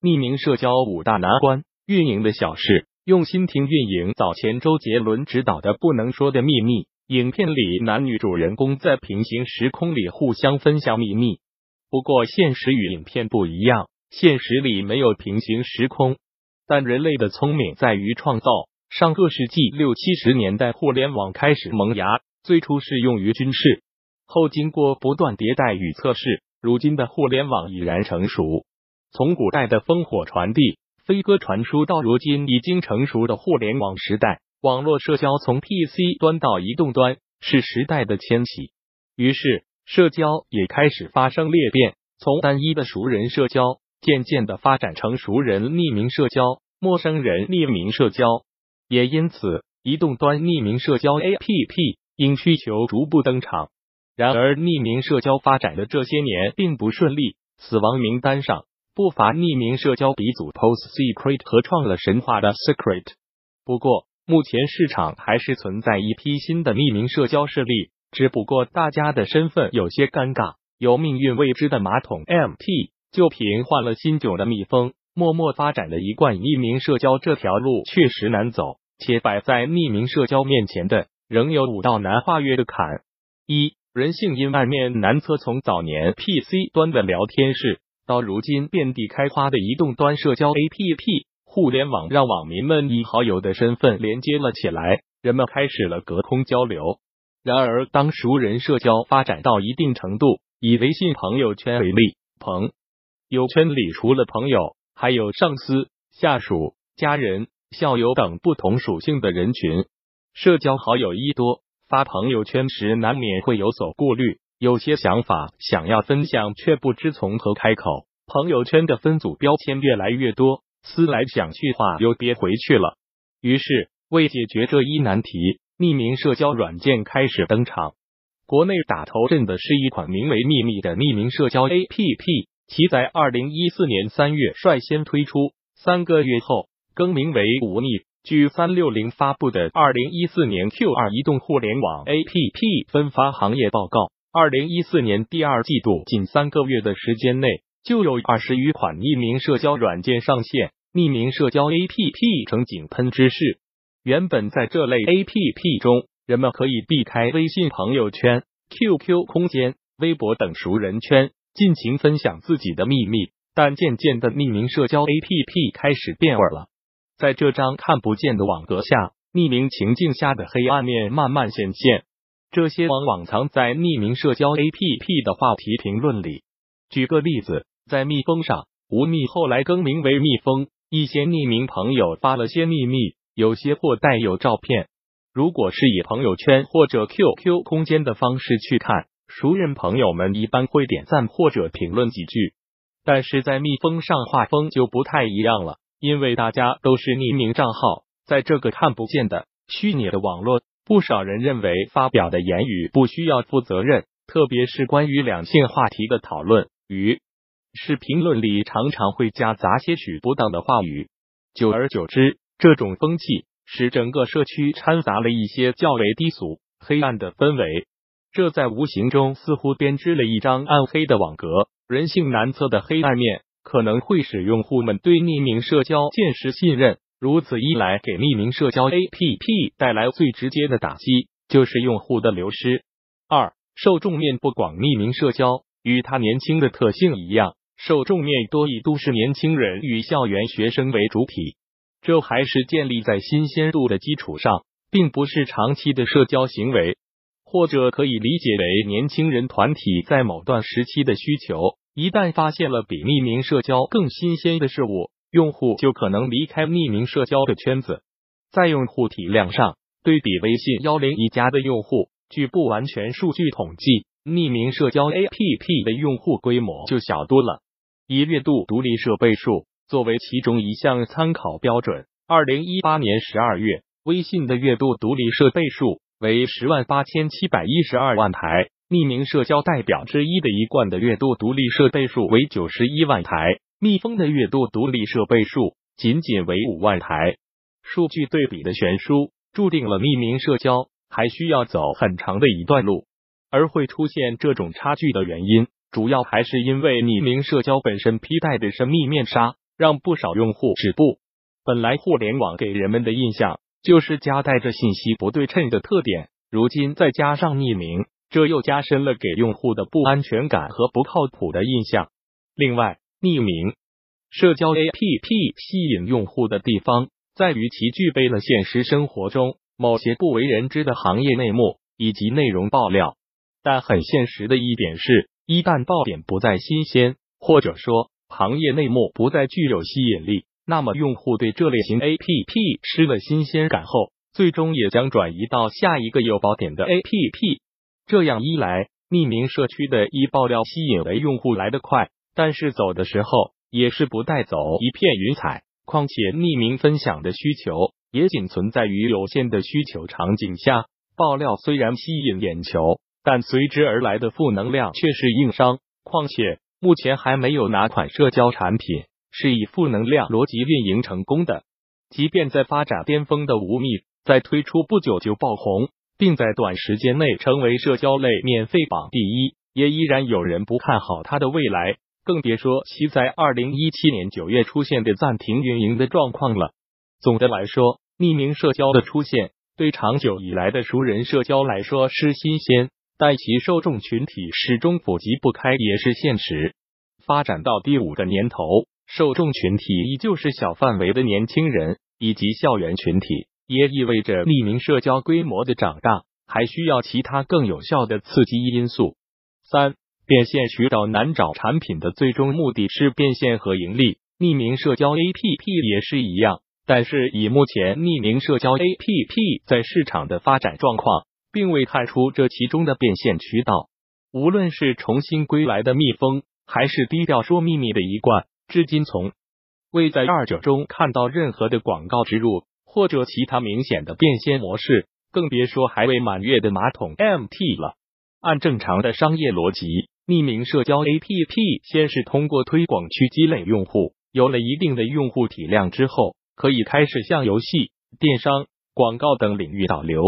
匿名社交五大难关，运营的小事，用心听运营。早前周杰伦执导的《不能说的秘密》，影片里男女主人公在平行时空里互相分享秘密。不过，现实与影片不一样，现实里没有平行时空。但人类的聪明在于创造。上个世纪六七十年代，互联网开始萌芽，最初是用于军事，后经过不断迭代与测试，如今的互联网已然成熟。从古代的烽火传递、飞鸽传书，到如今已经成熟的互联网时代，网络社交从 PC 端到移动端，是时代的迁徙。于是，社交也开始发生裂变，从单一的熟人社交，渐渐的发展成熟人匿名社交、陌生人匿名社交。也因此，移动端匿名社交 APP 因需求逐步登场。然而，匿名社交发展的这些年并不顺利，死亡名单上不乏匿名社交鼻祖 Post Secret 和创了神话的 Secret。不过，目前市场还是存在一批新的匿名社交势力，只不过大家的身份有些尴尬。有命运未知的马桶 MT，就凭换了新酒的蜜蜂。默默发展的一贯匿名社交这条路确实难走，且摆在匿名社交面前的仍有五道难跨越的坎：一、人性阴暗面难测。从早年 PC 端的聊天室，到如今遍地开花的移动端社交 APP，互联网让网民们以好友的身份连接了起来，人们开始了隔空交流。然而，当熟人社交发展到一定程度，以微信朋友圈为例，朋友圈里除了朋友。还有上司、下属、家人、校友等不同属性的人群，社交好友一多，发朋友圈时难免会有所顾虑，有些想法想要分享，却不知从何开口。朋友圈的分组标签越来越多，思来想去话又憋回去了。于是，为解决这一难题，匿名社交软件开始登场。国内打头阵的是一款名为“秘密”的匿名社交 APP。其在二零一四年三月率先推出，三个月后更名为“忤逆”。据三六零发布的二零一四年 Q 二移动互联网 APP 分发行业报告，二零一四年第二季度仅三个月的时间内，就有二十余款匿名社交软件上线，匿名社交 APP 成井喷之势。原本在这类 APP 中，人们可以避开微信朋友圈、QQ 空间、微博等熟人圈。尽情分享自己的秘密，但渐渐的，匿名社交 APP 开始变味了。在这张看不见的网格下，匿名情境下的黑暗面慢慢显现。这些往往藏在匿名社交 APP 的话题评论里。举个例子，在蜜蜂上，无密后来更名为蜜蜂，一些匿名朋友发了些秘密，有些或带有照片。如果是以朋友圈或者 QQ 空间的方式去看。熟人朋友们一般会点赞或者评论几句，但是在蜜蜂上画风就不太一样了，因为大家都是匿名账号，在这个看不见的虚拟的网络，不少人认为发表的言语不需要负责任，特别是关于两性话题的讨论，与是评论里常常会夹杂些许不当的话语，久而久之，这种风气使整个社区掺杂了一些较为低俗、黑暗的氛围。这在无形中似乎编织了一张暗黑的网格，人性难测的黑暗面可能会使用户们对匿名社交渐失信任。如此一来，给匿名社交 APP 带来最直接的打击就是用户的流失。二、受众面不广，匿名社交与它年轻的特性一样，受众面多以都市年轻人与校园学生为主体，这还是建立在新鲜度的基础上，并不是长期的社交行为。或者可以理解为年轻人团体在某段时期的需求，一旦发现了比匿名社交更新鲜的事物，用户就可能离开匿名社交的圈子。在用户体量上，对比微信幺零一加的用户，据不完全数据统计，匿名社交 APP 的用户规模就小多了。以月度独立设备数作为其中一项参考标准，二零一八年十二月，微信的月度独立设备数。为十万八千七百一十二万台，匿名社交代表之一的一贯的月度独立设备数为九十一万台，蜜蜂的月度独立设备数仅仅为五万台。数据对比的悬殊，注定了匿名社交还需要走很长的一段路。而会出现这种差距的原因，主要还是因为匿名社交本身披戴的神秘面纱，让不少用户止步。本来互联网给人们的印象就是夹带着信息不对称的特点，如今再加上匿名，这又加深了给用户的不安全感和不靠谱的印象。另外，匿名社交 APP 吸引用户的地方在于其具备了现实生活中某些不为人知的行业内幕以及内容爆料。但很现实的一点是，一旦爆点不再新鲜，或者说行业内幕不再具有吸引力，那么用户对这类型 APP 失了新鲜感后，最终也将转移到下一个有爆点的 APP。这样一来，匿名社区的一爆料吸引为用户来得快。但是走的时候也是不带走一片云彩，况且匿名分享的需求也仅存在于有限的需求场景下。爆料虽然吸引眼球，但随之而来的负能量却是硬伤。况且目前还没有哪款社交产品是以负能量逻辑运营成功的。即便在发展巅峰的无密在推出不久就爆红，并在短时间内成为社交类免费榜第一，也依然有人不看好它的未来。更别说其在二零一七年九月出现的暂停运营的状况了。总的来说，匿名社交的出现对长久以来的熟人社交来说是新鲜，但其受众群体始终普及不开也是现实。发展到第五个年头，受众群体依旧是小范围的年轻人以及校园群体，也意味着匿名社交规模的长大还需要其他更有效的刺激因素。三。变现渠道难找，产品的最终目的是变现和盈利。匿名社交 APP 也是一样，但是以目前匿名社交 APP 在市场的发展状况，并未看出这其中的变现渠道。无论是重新归来的蜜蜂，还是低调说秘密的一贯，至今从未在二者中看到任何的广告植入或者其他明显的变现模式，更别说还未满月的马桶 MT 了。按正常的商业逻辑。匿名社交 APP 先是通过推广去积累用户，有了一定的用户体量之后，可以开始向游戏、电商、广告等领域导流。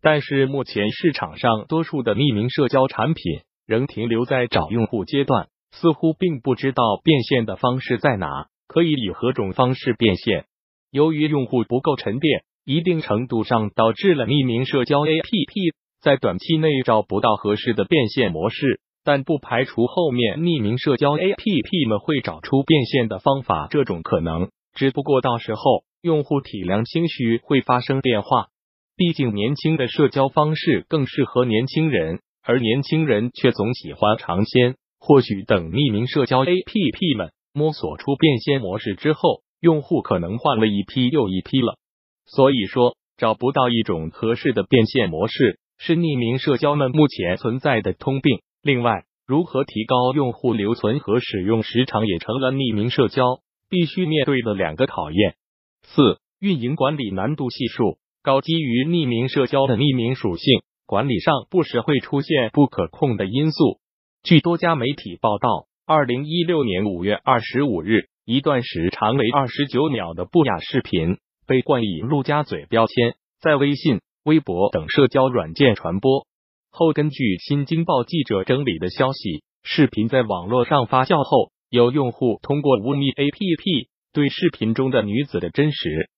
但是目前市场上多数的匿名社交产品仍停留在找用户阶段，似乎并不知道变现的方式在哪，可以以何种方式变现。由于用户不够沉淀，一定程度上导致了匿名社交 APP 在短期内找不到合适的变现模式。但不排除后面匿名社交 APP 们会找出变现的方法，这种可能。只不过到时候用户体量兴许会发生变化，毕竟年轻的社交方式更适合年轻人，而年轻人却总喜欢尝鲜。或许等匿名社交 APP 们摸索出变现模式之后，用户可能换了一批又一批了。所以说，找不到一种合适的变现模式，是匿名社交们目前存在的通病。另外，如何提高用户留存和使用时长，也成了匿名社交必须面对的两个考验。四、运营管理难度系数高。基于匿名社交的匿名属性，管理上不时会出现不可控的因素。据多家媒体报道，二零一六年五月二十五日，一段时长为二十九秒的不雅视频被冠以“陆家嘴”标签，在微信、微博等社交软件传播。后根据新京报记者整理的消息，视频在网络上发酵后，有用户通过无密 APP 对视频中的女子的真实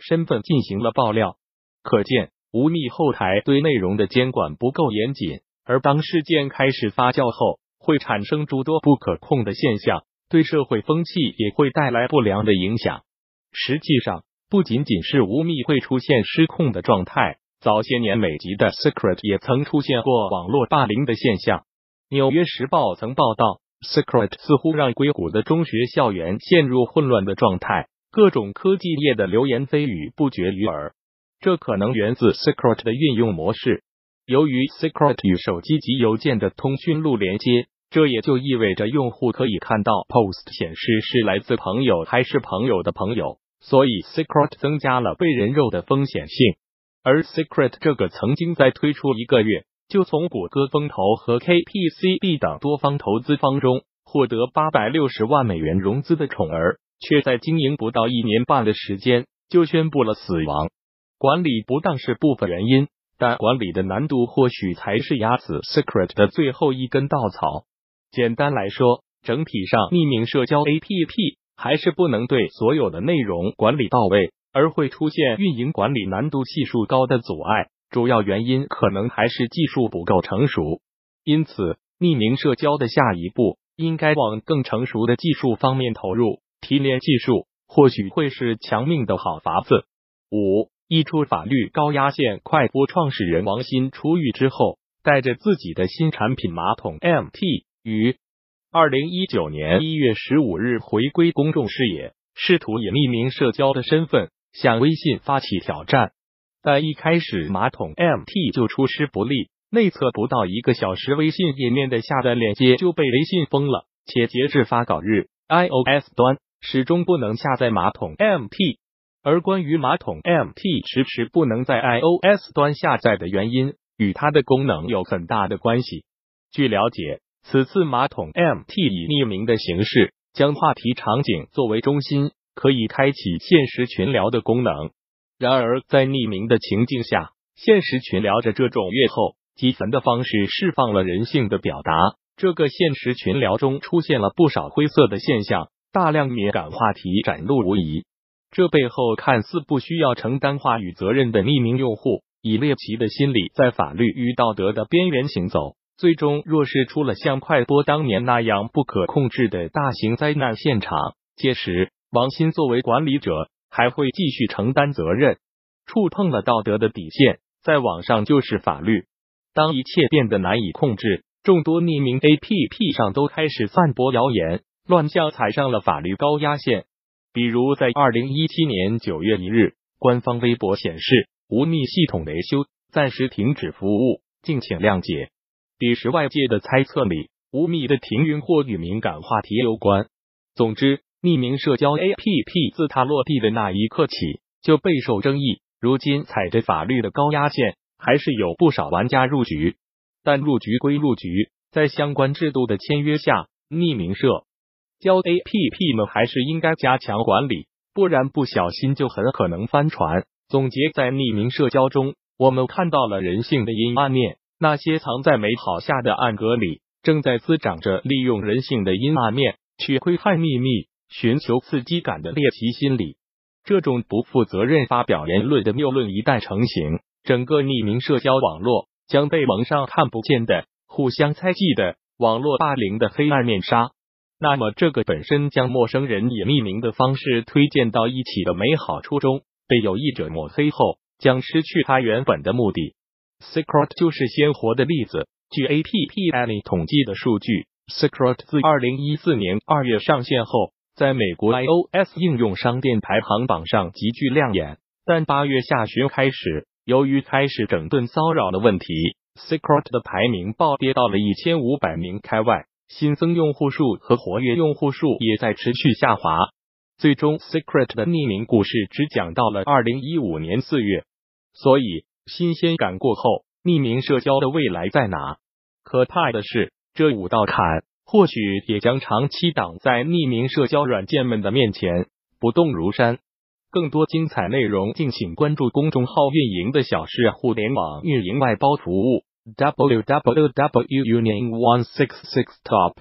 身份进行了爆料。可见，无密后台对内容的监管不够严谨。而当事件开始发酵后，会产生诸多不可控的现象，对社会风气也会带来不良的影响。实际上，不仅仅是无密会出现失控的状态。早些年，美籍的 Secret 也曾出现过网络霸凌的现象。纽约时报曾报道，Secret 似乎让硅谷的中学校园陷入混乱的状态，各种科技业的流言蜚语不绝于耳。这可能源自 Secret 的运用模式。由于 Secret 与手机及邮件的通讯录连接，这也就意味着用户可以看到 Post 显示是来自朋友还是朋友的朋友，所以 Secret 增加了被人肉的风险性。而 Secret 这个曾经在推出一个月就从谷歌风投和 KPCB 等多方投资方中获得八百六十万美元融资的宠儿，却在经营不到一年半的时间就宣布了死亡。管理不当是部分原因，但管理的难度或许才是压死 Secret 的最后一根稻草。简单来说，整体上匿名社交 APP 还是不能对所有的内容管理到位，而会出现运营管理难度系数高的阻碍。主要原因可能还是技术不够成熟。因此，匿名社交的下一步应该往更成熟的技术方面投入，提炼技术或许会是强命的好法子。五，一出法律高压线，快播创始人王鑫出狱之后，带着自己的新产品马桶 MT 于。二零一九年一月十五日回归公众视野，试图以匿名社交的身份向微信发起挑战。但一开始马桶 MT 就出师不利，内测不到一个小时，微信页面的下载链接就被微信封了，且截至发稿日，iOS 端始终不能下载马桶 MT。而关于马桶 MT 迟迟不能在 iOS 端下载的原因，与它的功能有很大的关系。据了解。此次马桶 MT 以匿名的形式将话题场景作为中心，可以开启现实群聊的功能。然而，在匿名的情境下，现实群聊着这种越后积焚的方式释放了人性的表达。这个现实群聊中出现了不少灰色的现象，大量敏感话题展露无遗。这背后看似不需要承担话语责任的匿名用户，以猎奇的心理在法律与道德的边缘行走。最终，若是出了像快播当年那样不可控制的大型灾难现场，届时王鑫作为管理者还会继续承担责任。触碰了道德的底线，在网上就是法律。当一切变得难以控制，众多匿名 A P P 上都开始散播谣言，乱象踩上了法律高压线。比如，在二零一七年九月一日，官方微博显示无密系统维修暂时停止服务，敬请谅解。彼时外界的猜测里，无密的停运或与敏感话题有关。总之，匿名社交 APP 自它落地的那一刻起就备受争议。如今踩着法律的高压线，还是有不少玩家入局。但入局归入局，在相关制度的签约下，匿名社交 APP 们还是应该加强管理，不然不小心就很可能翻船。总结在匿名社交中，我们看到了人性的阴暗面。那些藏在美好下的暗格里，正在滋长着利用人性的阴暗面去窥探秘密、寻求刺激感的猎奇心理。这种不负责任发表言论的谬论一旦成型，整个匿名社交网络将被蒙上看不见的、互相猜忌的网络霸凌的黑暗面纱。那么，这个本身将陌生人以匿名的方式推荐到一起的美好初衷，被有意者抹黑后，将失去它原本的目的。Secret 就是鲜活的例子。据 App Any 统计的数据，Secret 自二零一四年二月上线后，在美国 iOS 应用商店排行榜上极具亮眼。但八月下旬开始，由于开始整顿骚扰的问题，Secret 的排名暴跌到了一千五百名开外，新增用户数和活跃用户数也在持续下滑。最终，Secret 的匿名故事只讲到了二零一五年四月，所以。新鲜感过后，匿名社交的未来在哪？可怕的是，这五道坎或许也将长期挡在匿名社交软件们的面前，不动如山。更多精彩内容，敬请关注公众号“运营的小事互联网运营外包服务” w w w. union one six six top。